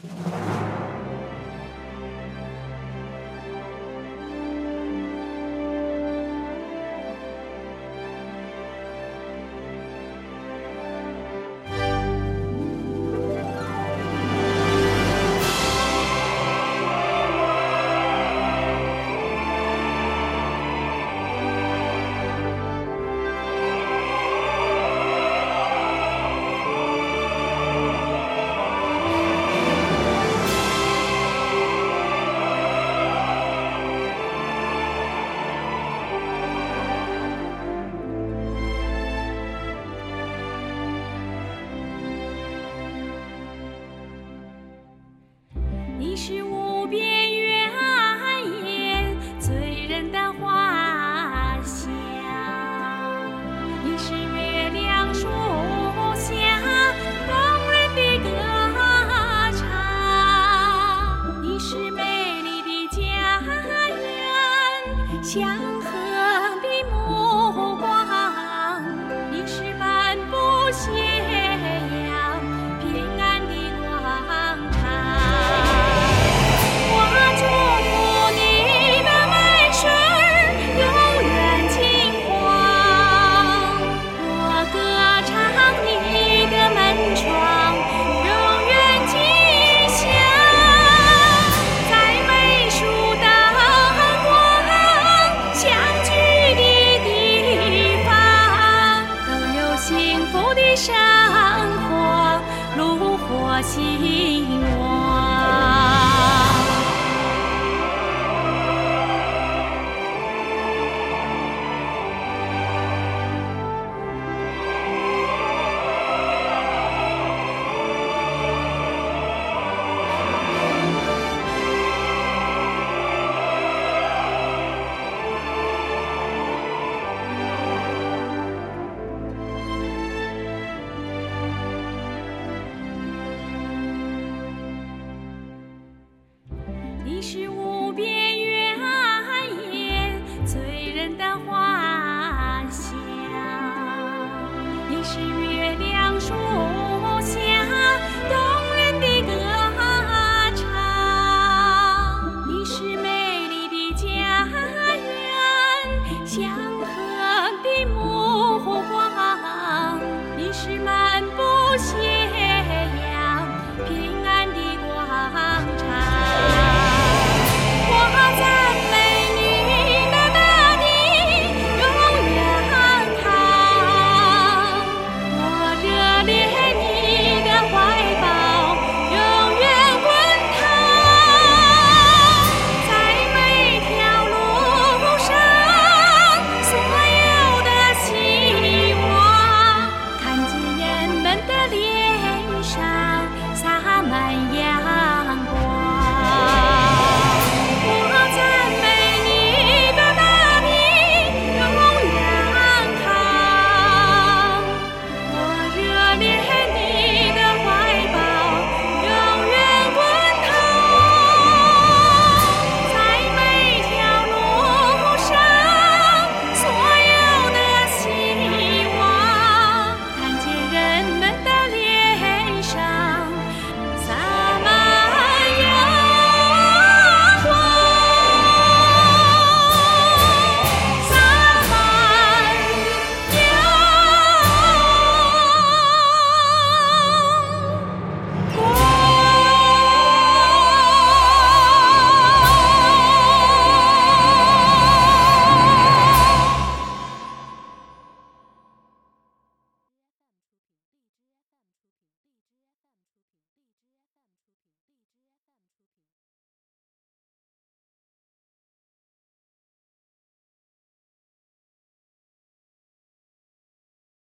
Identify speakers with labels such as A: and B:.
A: you 的花香你是月亮树下动人的歌唱你是美丽的家园祥和的梦。山花炉火兴旺 English.